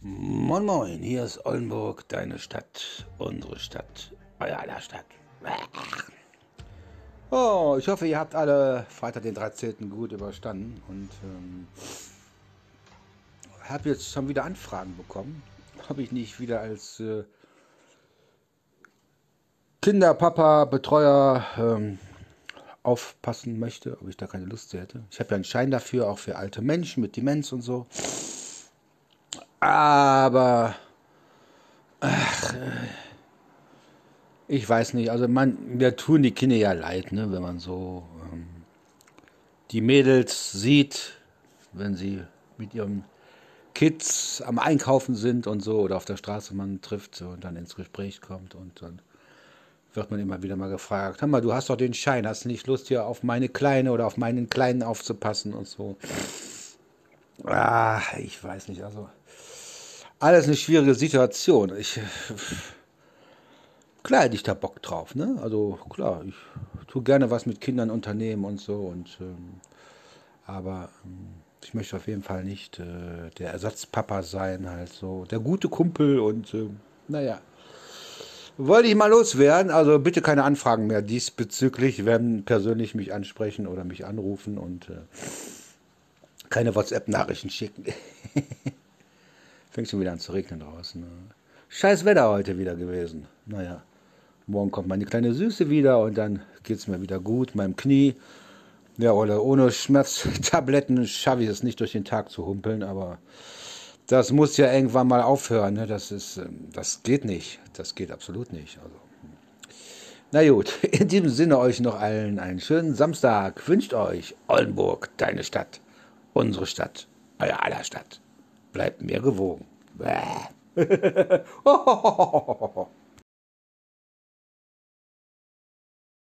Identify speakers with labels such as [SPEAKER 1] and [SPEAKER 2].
[SPEAKER 1] Moin Moin, hier ist Oldenburg, deine Stadt, unsere Stadt, euer aller Stadt. Oh, ich hoffe, ihr habt alle Freitag den 13. gut überstanden und ähm, habe jetzt schon wieder Anfragen bekommen, ob ich nicht wieder als äh, Kinderpapa, Betreuer ähm, aufpassen möchte, ob ich da keine Lust hätte. Ich habe ja einen Schein dafür, auch für alte Menschen mit Demenz und so. Aber ach, äh, ich weiß nicht, also man, mir tun die Kinder ja leid, ne, wenn man so ähm, die Mädels sieht, wenn sie mit ihren Kids am Einkaufen sind und so oder auf der Straße man trifft und dann ins Gespräch kommt und dann wird man immer wieder mal gefragt, hör mal, du hast doch den Schein, hast du nicht Lust hier auf meine Kleine oder auf meinen Kleinen aufzupassen und so. Ah, ich weiß nicht, also alles eine schwierige Situation. Ich klar hätte ich da Bock drauf, ne? Also klar, ich tue gerne was mit Kindern unternehmen und so und ähm, aber ähm, ich möchte auf jeden Fall nicht äh, der Ersatzpapa sein, halt so der gute Kumpel und äh, naja. Wollte ich mal loswerden, also bitte keine Anfragen mehr diesbezüglich, werden persönlich mich ansprechen oder mich anrufen und äh, keine WhatsApp-Nachrichten schicken. Fängt schon wieder an zu regnen draußen. Ne? Scheiß Wetter heute wieder gewesen. Naja, morgen kommt meine kleine Süße wieder und dann geht es mir wieder gut, meinem Knie. Ja, oder ohne Schmerztabletten schaffe ich es nicht durch den Tag zu humpeln, aber das muss ja irgendwann mal aufhören. Ne? Das, ist, ähm, das geht nicht. Das geht absolut nicht. Also, na gut, in diesem Sinne euch noch allen einen schönen Samstag. Wünscht euch Oldenburg, deine Stadt, unsere Stadt, euer aller Stadt. Bleibt mir gewogen.